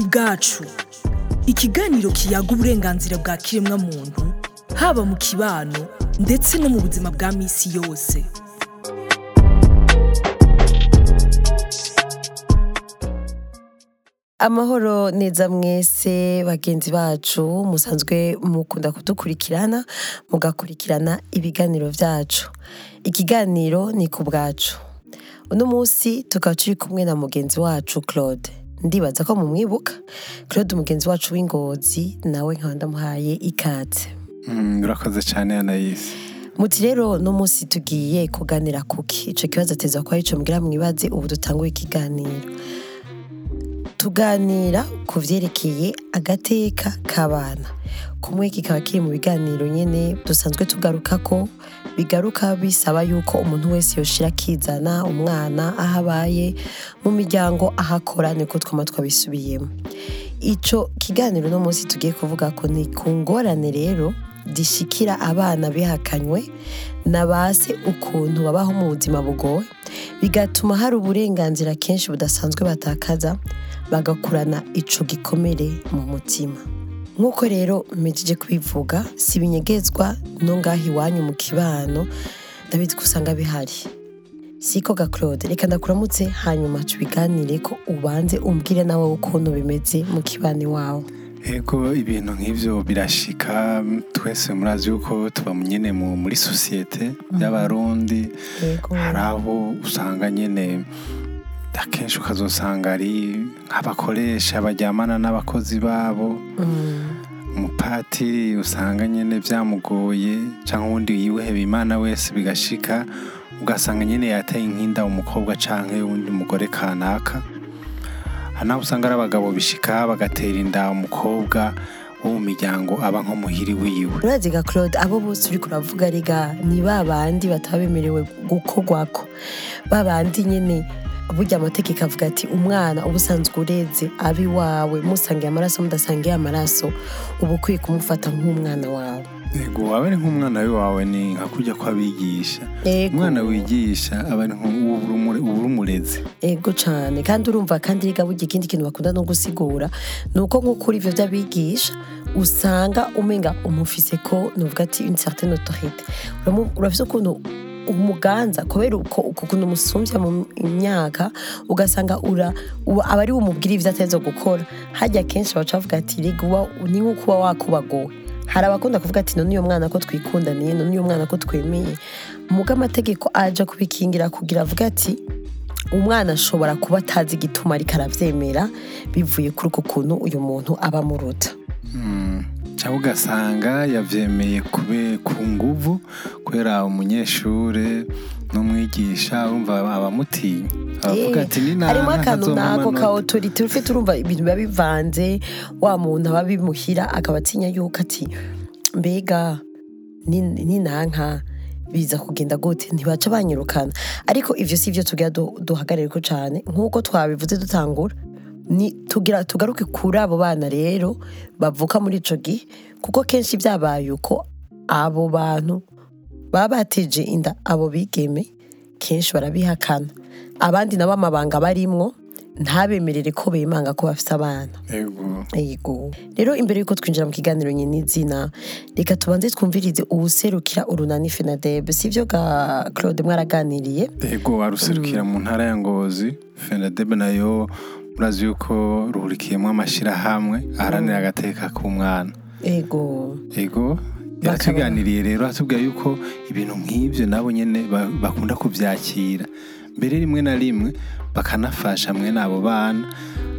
ku bwacu. Ikiganiro kiyaga uburenganzira bwa kiremwamuntu haba mu kibano ndetse no mu buzima bwa minsi yose. Amahoro neza mwese bagenzi bacu musanzwe mukunda kudukurikirana mugakurikirana ibiganiro byacu. Ikiganiro ni ku bwacu. Uno munsi tukaba turi kumwe na mugenzi wacu claude. Ndibaza ko mumwibuka. Claude mugenzi wacu w'ingozi nawe nkaba ndamuhaye ikaze Mm, urakoze cyane anayisi muti rero no munsi tugiye kuganira kuki? Ico kibazo ateza kuba ico mbwira mwibaze ubu dutanguye ikiganiro. Tuganira ku vyerekeye agateka k'abana. Kumwe kikaba kiri mu biganiro nyene dusanzwe tugaruka ko bigaruka bisaba yuko umuntu wese yoshira akizana umwana aho abaye mu miryango aho akora niko twama twabisubiyemo. Ico kiganiro no munsi tugiye kuvuga ko ni ku ngorane rero zishikira abana bihakanywe na base ukuntu babaho mu buzima bugoye. Bigatuma hari uburenganzira kenshi budasanzwe batakaza bagakurana ico gikomere mu mutima. Nk'uko rero mpejeje kubivuga si ibinyegezwa no ngaho iwanyu mu kibano ndabizi ko usanga bihari. Siko ga claude reka ndakuramutse hanyuma tubiganire ko ubanze umbwire nawe ukuntu bimeze mu kibano iwawe. Ego ibintu nk'ivyo birashika twese murazi yuko tuba nyene mu- muri sosiyete y'abarundi. Hari aho usanga nyene akenshi ukazosanga ari nk'abakoresha baryamana n'abakozi babo. Mm, umupatiri usanga nyene vyamugoye canke uwundi yiheba imana wese bigashika ugasanga nyene yateye inkinda umukobwa canke uwundi mugore kanaka. Hari naho usanga ari abagabo bishika bagatera inda umukobwa wo mu miryango aba nko muhiri wiwe. Urazi ga claude abo bose uri kuravuga rega ni ba bandi bataba bemerewe gukorwako. Ba bandi nyene burya amategeko avuga ati umwana uba usanzwe ureze abi wawe musangiye amaraso mudasangiye amaraso uba ukwiye kumufata nk'umwana wawe. Yego waba ari nk'umwana wawe ni nka kurya kw'abigisha umwana wigisha aba ari nk'uburumurezi ego cane kandi urumva kandi riga burya ikindi kintu bakunda no gusigura ni uko nko kuri ivyo vy'abigisha usanga umenga umufise ko? Nuvuga ati une certaine autorité. Ukuntu umuganza kubera uko uko ukuntu umusumvya mu myaka ugasanga uba- aba ari umubwira ivyo ateza gukora. Harya kenshi baca bavuga ati riga uba ni nko kuba wakubagowe hari abakunda kuvuga ati none uyo mwana ko twikundaniye none uyo mwana ko twemeye. Muga amategeko aja kubikingira kugira avuga ati umwana ashobora kuba atazi igituma ariko aravyemera bivuye kuri uko kuntu uyu muntu aba amuruta cyangwa ugasanga yavyemeye kube ku nguvu kubera umunyeshure n'umwigisha urumva abamutinya. Abavuga ati ni harimo akantu nako ka otorite ufite urumva ibintu biba bivanze wa muntu aba bimuhira akaba atinya yuko ati mbega ni- ninanka biza kugenda gute? Ntibaca banyirukana. Ariko ivyo si vyo tugira du- duhagarareko cane nk'uko twabivuze dutangura. Tugaruke kuri abo bana rero bavuka muri ico gihe kuko kenshi vyabaye uko abo bantu baba bateje inda abo bigeme kenshi barabihakana. Abandi nabo amabanga barimwo ntabemerere ko bemanga ko bafise abana. Yego rero imbere yuko twinjira mu kiganiro nyine izina reka tubanze twumvirize uwuserukira urunani fenadebe sivyo ga claude mwaraganiriye? Yego waruserukira mu ntara ya ngozi fenadebe na yo murazi yuko ruhurikiyemo amashirahamwe aharanira agateka k'umwana. Yego yego yaratuganiriye rero atubwira yuko ibintu nk'ibyo nabo nyine ba- bakunda kubyakira. Mbere rimwe na rimwe bakanafasha mwene abo bana.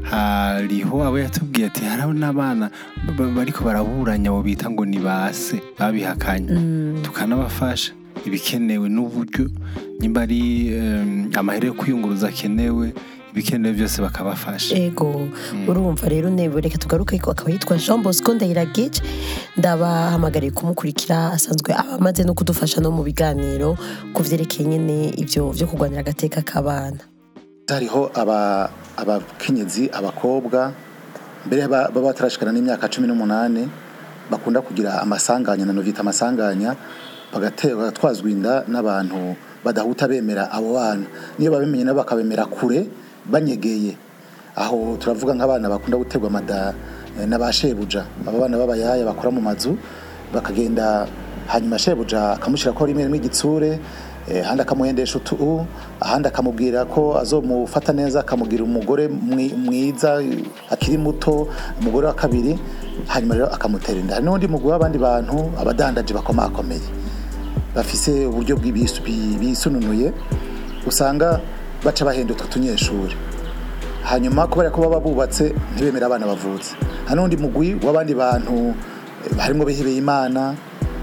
Hariho abo yatubwiye ati hariho n'abana ba- bariko baraburanya abo bita ngo ni base babihakanye. Tukanabafasha ibikenewe n'uburyo. Nimba ari amahera yo kwiyunguruza akenewe ibikenewe byose bakabafasha. Ego urumva rero ntebe reka tugaruke ko akaba yitwa jean bosco ndayiragije ndabahamagariye kumukurikira asanzwe aba amaze no kudufasha no mu biganiro ku vyerekeye nyene ivyo vyo kurwanira agateka k'abana. Hariho aba- abakenyezi abakobwa mbere ba- baba batarashikana n'imyaka cumi n'umunani bakunda kugira amasanganya na novita amasanganya bagatwazwa inda n'abantu badahuta bemera abo bana. Niyo babimenye nabo bakabemera kure banyegeye. Aho turavuga nk'abana bakunda guterwa amada eh, n'abashebuja aba bana b'abayaya bakora mu mazu bakagenda hanyuma shebuja akamushyira ko rimwe rimwe igitsure eh, ahandi akamuhendesha utu ahandi akamubwira ko azomufata neza akamugira umugore mwi- mwiza akiri muto umugore wa kabiri hanyuma rero akamutera inda. Hari n'undi mugwi w'abandi bantu abadandaji bakomakomeye. Bafise uburyo bw'ibisu- bi- bisununuye usanga baca bahenda utwo tunyeshuri. Hanyuma kubera ko baba bubatse ntibemere abana bavutse. Hari n'undi mugwi w'abandi bantu eh, harimwo bihebeye imana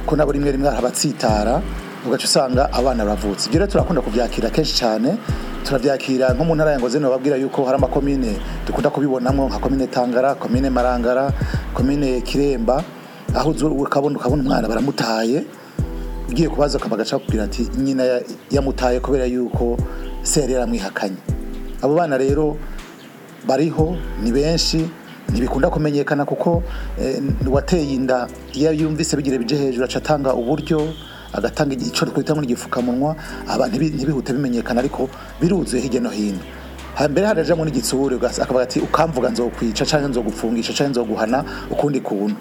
ko nabo rimwe rimwe harabatsitara ugaca usanga abana bavutse. Ibyo rero turakunda kubyakira kenshi cyane turabyakira nko mu ntara ya ngozi bababwira yuko hari amakomine dukunda kubibonamo nka komine tangara komine marangara komine kiremba aho ukabona ukabona umwana baramutaye ugiye kubaza ukaba agaca kubwira ati nyina ya- yamutaye kubera yuko se yari yaramwihakanye abo bana rero bariho ni benshi ntibikunda kumenyekana kuko eh, uwateye inda iyo yumvise bigira bije hejuru aca atanga uburyo agatanga icyo twita nk'igifukamunwa aba ntibi- ntibihute bimenyekana ariko biruzuye hirya no hino. Hambere harajamo n'igitsure akavuga ati ukamvuga nzokwica cyangwa nzogufungisha cyangwa nzoguhana ukundi kuntu.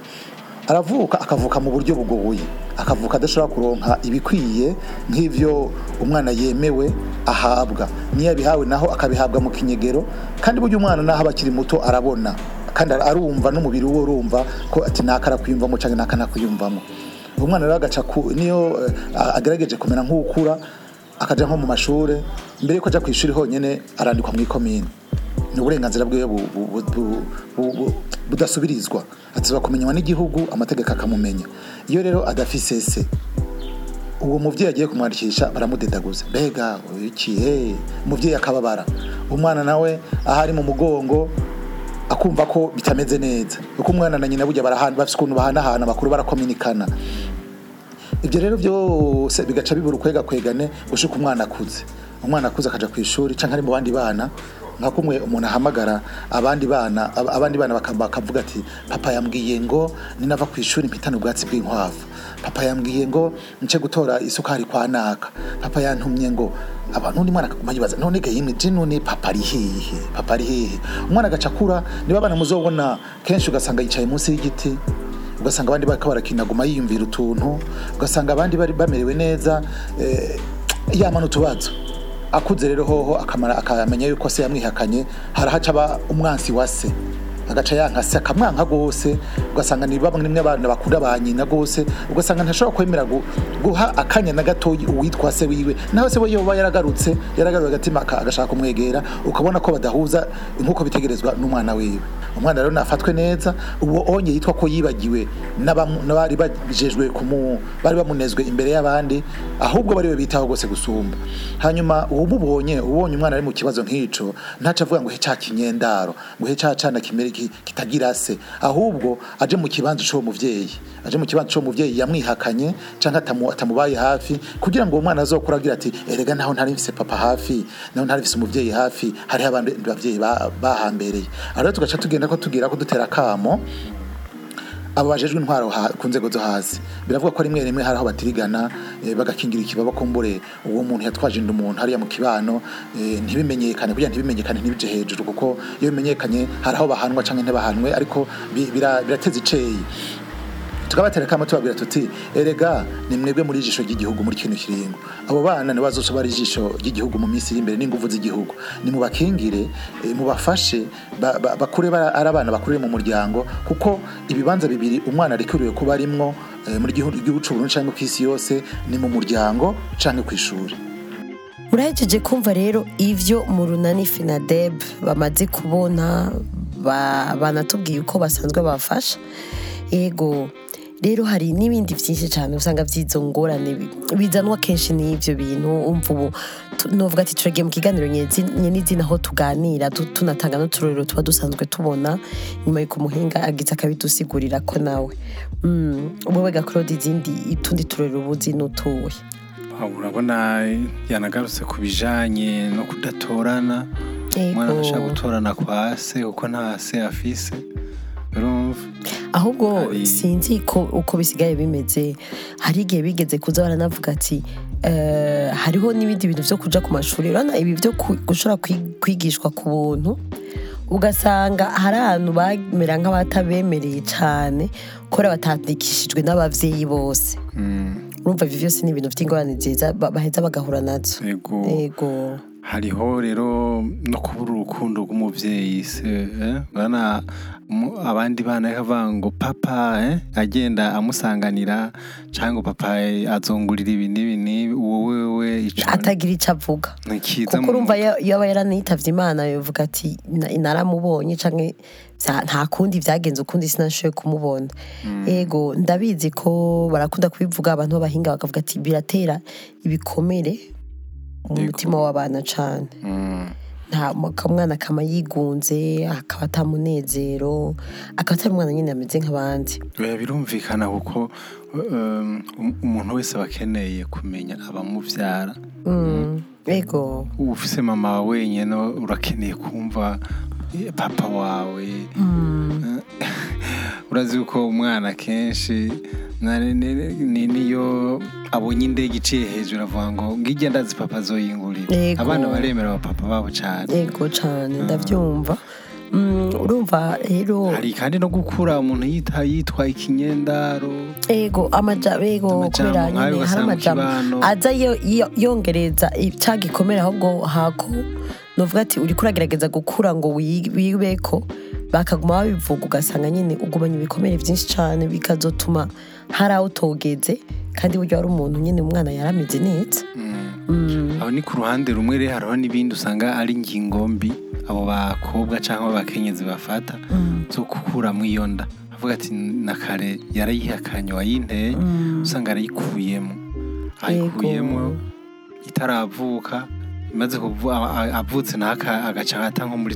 Aravuka akavuka mu buryo bugoye akavuka adashobora kuronka ibikwiye nk'ivyo umwana yemewe ahabwa. Niyo abihawe naho akabihabwa mu kinyegero kandi burya umwana naho aba akiri muto arabona. Kandi arumva n'umubiri we urumva ko ati naka arakwiyumvamo cyangwa naka ntakwiyumvamo umwana rero agaca niyo eh, agerageje kumera nk'ukura akaja nko mu mashure mbere yuko aja ku ishuri honyene arandikwa mu ikomine uburenganzira bu- budasubirizwa. Atizwa kumenywa n'igihugu amategeko akamumenya. Iyo rero adafise se uwo muvyeyi agiye kumwandikisha baramudedaguza. Mbega iki he umuvyeyi akababara. Umwana nawe aho ari mu mugongo akumva ko bitameze neza. Kuko umwana na nyina burya barahana bafise ukuntu bahanahana bakuru barakominikana. Ibyo rero byose bigaca bibura ukwega kwegane gushika umwana akuze. Umwana akuze akaja ku ishuri canke ari mu bandi bana nka kumwe umuntu ahamagara abandi bana ab- abandi bana baka- bakavuga ati papa yambwiye ngo ninava ku ishuri mpitane ubwatsi bw'inkwavu. Papa yambwiye ngo nce gutora isukari kwa naka. Papa yantumye ngo abantu n'umwana akaguma yibaza none ga yimwe none papa ari hehe? Papa ari hehe? Umwana agaca akura niba abana muzobona kenshi ugasanga yicaye munsi y'igiti ugasanga abandi bariko barakinaguma yiyumvira utuntu ugasanga abandi bari bamerewe neza eh, yama n'utubazo akuze rero hoho akamara akamenya yuko se yamwihakanye harahaca aba umwansi wa se. Agaca yanka se akamwanka gose. Ugasanga ni bamwe nimwe abana bakunda ba nyina gose. Ugasanga ntashobora kwemera gu- guha akanya na gatoyi uwitwa se wiwe. Naho se we yoba yaragarutse yaragaruye agatima aka- agashaka kumwegera ukabona ko badahuza nk'uko bitegerezwa n'umwana wiwe. Umwana rero nafatwe neza uwo onye yitwa ko yibagiwe n'abari bajejwe bari bamunezwe imbere y'abandi ahubwo bari bitaho gose gusumba. Hanyuma uwumubonye ubonye umwana ari mu kibazo nk'ico ntaca avuga ngo he ca kinyendaro ngo he ca kimere ki- kitagira se. Ahubwo aje mu kibanza c'uwo muvyeyi. Aje mu kibanza c'uwo muvyeyi yamwihakanye atamu, atamubaye hafi kugira ngo uwo mwana azokura agira ati erega naho ntari mfise papa hafi naho ntari mfise umuvyeyi hafi hariho abandi bavyeyi ba- bahambereye aho rero tugaca tugenda ko tugira ko dutera akamo abo bajejwe intwaro ku nzego zo hasi. Biravuga ko rimwe rimwe hari aho batirigana eh, bagakingira ikibaba kumbure uwo muntu yatwaje inda umuntu hariya mu kibano eh, ntibimenyekane. Kugira ntibimenyekane ntibije hejuru kuko iyo bimenyekanye hari aho bahanwa canke ntibahanwe ariko bi- bira- birateza iceyi. Tukabatera kama tubabwira tuti erega ni mwebwe muri ijisho ry'igihugu muri kino kiringo. Abo bana ni bazoca bari ijisho ry'igihugu mu minsi iri imbere n'inguvu z'igihugu. Ni mubakingire eh, mubafashe ba- ba- bakure ari abana bakurire mu muryango kuko ibibanza bibiri umwana arekuriwe kuba arimwo eh, muri gihugu c'u Burundi canke kw'isi yose ni mu muryango canke kw'ishuri murahejeje kumva rero ivyo mu runani finadeb bamaze kubona ba- banatubwiye uko basanzwe bafasha? Ego rero hari n'ibindi byinshi cyane usanga by'izo ngorane bi- bizanwa kenshi n'ibyo bintu umva ubu novuga ati turagiye mu kiganiro nyenizina aho tuganira tu- tunatanga n'uturorero tuba dusanzwe tubona nyuma y'uko umuhinga agize akabidusigurira ko nawe. Mm, wowe gakorodi izindi utundi turorero ubuzi n'utuwe. Aho urabona yanagarutse ku bijanye no kudatorana. Umwana Ego. agashaka gutorana kwa se kuko nta se afise. Ahubwo sinzi ko uko bisigaye bimeze. Hari igihe bigeze kuza baranavuga ati eh, hariho n'ibindi bintu byo kuja ku mashuri. Urabona ibi byo gushobora kwi- kwigishwa ku buntu ugasanga hari ahantu bamera nk'abatabemereye cyane kubera batandikishijwe n'abavyeyi bose. Mm, urumva ivyo vyose ni ibintu vy'ingorane nziza ba- baheza bagahura yego. Hariho rero no kubura urukundo rw'umuvyeyi se eh? bana mu- abandi bana bakavuga ngo papa eh? agenda amusanganira cyangwa papa eh, azongurira ibi n'ibi n'ibi uwo wewe ico atagira ico avuga kuko urumva mutwe. iyo iyo aba yaranitavye imana yovuga ati "Na- naramubonye vya- nta kundi vyagenze ukundi sinashoboye kumubona ego ndabizi ko barakunda kubivuga abantu b'abahinga bakavuga ati biratera ibikomere mu Yego. mutima w'abana cane. Mm, nta umwana akama yigunze akaba atamunezero akaba atari umwana nyine ameze nk'abandi. Birumvikana kuko um, um- umuntu wese aba akeneye kumenya abamuvyara. Mm, ego. Ufise mama wenyine urakeneye kumva eh, papa wawe. Urazi ko umwana kenshi na- ni- ni- ni- niyo abonye indege iciye hejuru avuga ngo ngijya ndazi papa azoyingurira Yego. abana baremera abapapa babo cyane ego cane ndavyumva. Mm, urumva rero hari kandi no gukura umuntu yita yitwa ikinyendaro. Ego amaja ego Amajambo kubera nyine hari kibano. aza yo- yo- yongereza ca gikomere ahubwo hako novuga ati uriko uragerageza gukura ngo wi- wibeko. Bakaguma babivuga ugasanga nyine ugumanya ibikomere byinshi cane bikazotuma hari aho utogeze kandi burya wari umuntu nyine umwana yarameze neza. Mm, aho ni ku ruhande rumwe rero hariho n'ibindi usanga ari ingingo mbi abo bakobwa cyangwa abakenyezi bafata zo gukuramo iyo nda. Avuga ati na kare yarayihakanye wayinteye usanga arayikuyemo. Ayikuyemo itaravuka. A- avutse naho aka- agaca ata nko muri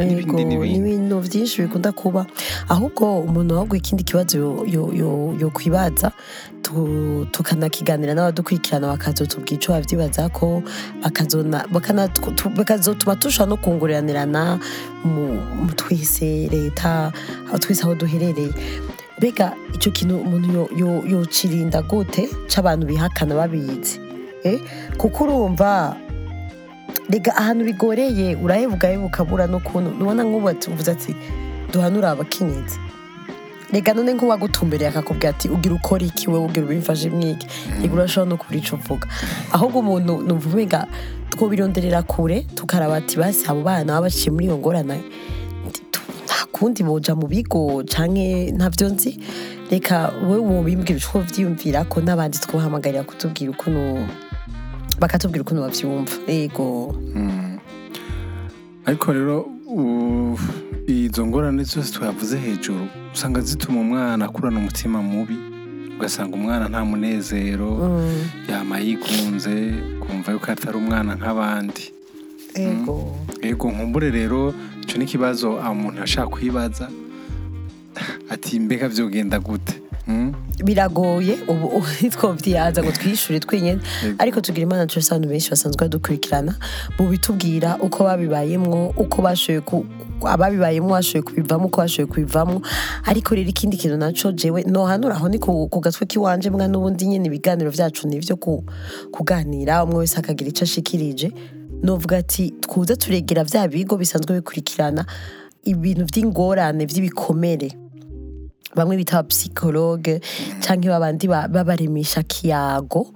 Ego, n'ibindi. n'ibindi n'ibintu byinshi bikunda kuba. Ahubwo umuntu ahubwo ikindi kibazo yo- kwibaza tu- tukanakiganira n'abadukurikirana bakazotubwira ico bavyibaza ko bakazotuma tushobora no kunguranirana mu twese leta twese aho duherereye. Mbega ico kintu umuntu yo- yo- yocirinda gute? C'abantu bihakana babizi. Eh? kuko urumva rega ahantu bigoreye urahebuka hebuka bura n'ukuntu. Nubona nk'ubu ati uvuze ati duhanura abakenyezi. Rega none nk'uwagutumbereye akakubwira ati ugira ukora iki wowe ugira ubimfashe mwiki rega urashobora no kubura ico uvuga. Ahubwo umuntu numva umenga twobironderera kure tukaraba ati basi abo bana baba baciye muri iyo ngorane. Kundi boja mu bigo canke ntavyo nzi? Reka wowe wobimbwira uko vyiyumvira ko n'abandi twahamagarira kutubwira ukuntu bakatubwira ukuntu bavyumva yego ariko rero izo ngorane zose twavuze hejuru usanga zituma umwana akurana umutima mubi ugasanga umwana nta munezero Mm, yama yigunze kumva yuko atari umwana nk'abandi. Yego yego nkumbure rero icyo ni ikibazo umuntu ashaka kwibaza ati mbega byogenda gute? Biragoye ubu twovyiyaza ngo twishure twenyene Yego. ariko tugira imana turi abantu benshi basanzwe badukurikirana mu bitubwira uko babibayemwo uko bashoboye ku ababibayemwo bashoboye kubivamo uko bashoboye kubivamo ariko rero ikindi kintu naco jewe nohanura aho ni ku gatwe k'iwanje mwa n'ubundi nyene ibiganiro vyacu ni ivyo ku- kuganira umwe wese akagira ico ashikirije. Novuga ati twuze turegera vya bigo bisanzwe bikurikirana ibintu vy'ingorane vy'ibikomere. Bamwe bita psychologue canke babandi ba- babaremesha kiyago.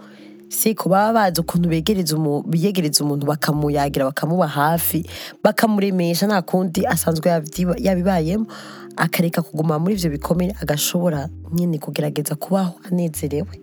Siko baba bazi ukuntu biyegereza umuntu bakamuyagira bakamuba hafi bakamuremesha nta kundi asanzwe yabibayemo akareka kuguma muri ivyo bikomere agashobora nyine kugerageza kubaho anezerewe.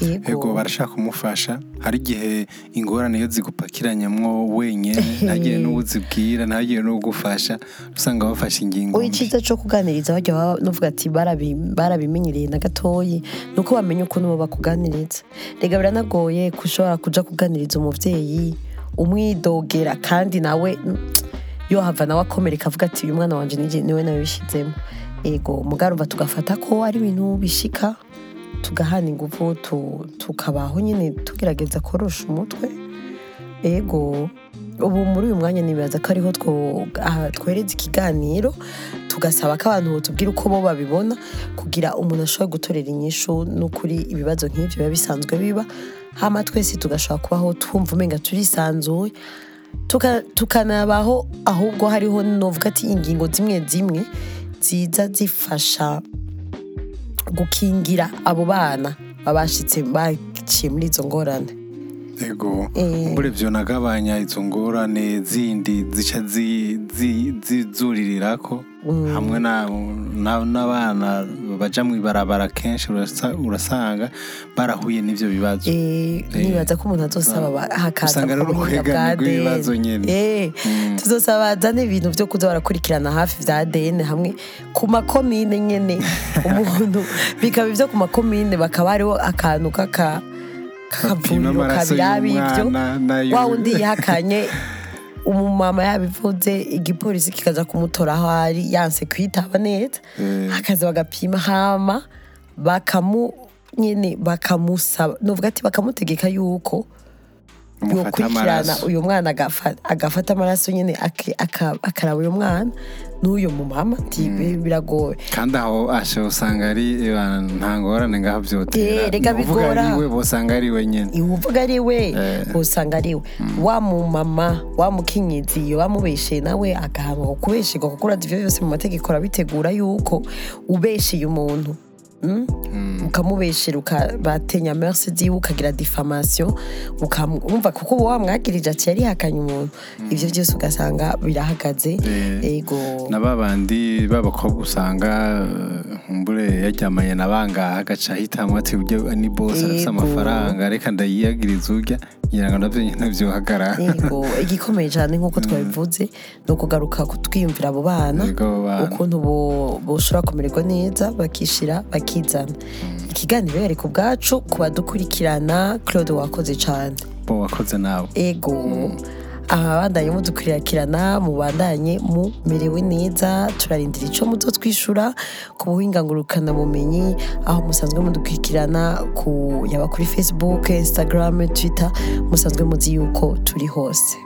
Yego. Barashaka kumufasha hari igihe ingorane iyo zigupakiranyamwo wenyine ntagire n'uwuzibwira ntagire n'uwugufasha usanga bafashe ingingo mbi. icyiza cyo kuganiriza bajya baba nuvuga ati "Barabi- barabimenyereye na gatoyi. Ni uko bamenya ukuntu bakuganiriza. Rega biranagoye ko ushobora kuja kuganiriza umuvyeyi umwidogera kandi nawe mm, yohava nawe akomereka avuga ati uyu mwana wanje nije ni we nabishizemo. Ego mugarumva tugafata ko ari ibintu bishika. Tugahana ingufu tu- tukabaho nyine tugerageza korosha umutwe. Ego ubu muri uyu mwanya nibaza ko ariho twereza ikiganiro tugasaba ko abantu botubwira uko bo babibona kugira umuntu ashobore gutorera inyishu n'ukuri ibibazo nk'ivyo biba bisanzwe biba. Hama twese tugashobora kubaho twumva umenga turisanzuye Tuka- tukanabaho ahubwo hariho novuga ati ingingo zimwe zimwe ziza zifasha gukingira abo bana babashitse baciye muri izo ngorane ego Eh. mbure vyo nagabanya izo ngorane zindi zica zi- zi- zizuririrako hamwe na- na- n'abana baja mw'ibarabara kenshi urasa- urasanga barahuye n'ivyo bibazo. Eh, nibaza ko umuntu azosaba ba- hakaza Usanga ari ku buhinga urukwegane bwa nyene. Eh, tuzosaba bazane ibintu vyo kuza barakurikirana hafi vya ADN hamwe ku makomine nyene. Umuntu bikaba ivyo ku makomine bakaba hariho akantu kaka ivyo. y'umwana n'ayo- wa wundi yihakanye umumama yabivuze igipolisi kikaza kumutora aho ari yanse kwitaba neza Eh. hakaza bagapima hama bakamu nyene bakamusaba novuga ati bakamutegeka yuko yokurikirana amaraso. uyu mwana agafa- agafata amaraso aka- akaraba uyu mwana n'uyo mumama. Ati biragoye. Kandi aho ashe usanga ari eh, nta ngorane ngaho Eh, Nukuvuga bigora. ari we bosanga ari we nyene. Uvuga ari we Eh. usanga ari we. Wa mumama wa mukenyezi iyo bamubesheye nawe agahanwa kubeshegwa kuko urazi ivyo byose mu mategeko arabitegura yuko ubesheye umuntu mm? Ukamubeshera ukabatenya merce ziwe ukagira diffamation ukamwumva kuko uba wamwagirije ati yarihakanye umuntu. Ivyo byose ugasanga birahagaze. Eh. ego. na babandi b'abakobwa usanga eh, mbure yaryamanye na bangaha agaca ahitamwo ati ni arafise Yego. amafaranga reka ndayiyagiriza urya ngira ngo navyo nyene vyohagarara yego igikomeye cyane nk'uko twabivuze ni ukugaruka kutwiyumvira abo bana ukuntu bo- boshobora kumererwa neza bakishira bakizana. Ikiganiro yari ku bwacu ku badukurikirana claude wakoze cyane wakoze nawe ego. Abandanye mudukurikirana mubandanye mumerewe neza. Turarindira ico muzo twishura ku buhinga ngurukana bumenyi aho musanzwe mudukurikirana ku yaba kuri facebook instagram twitter musanzwe muzi yuko turi hose.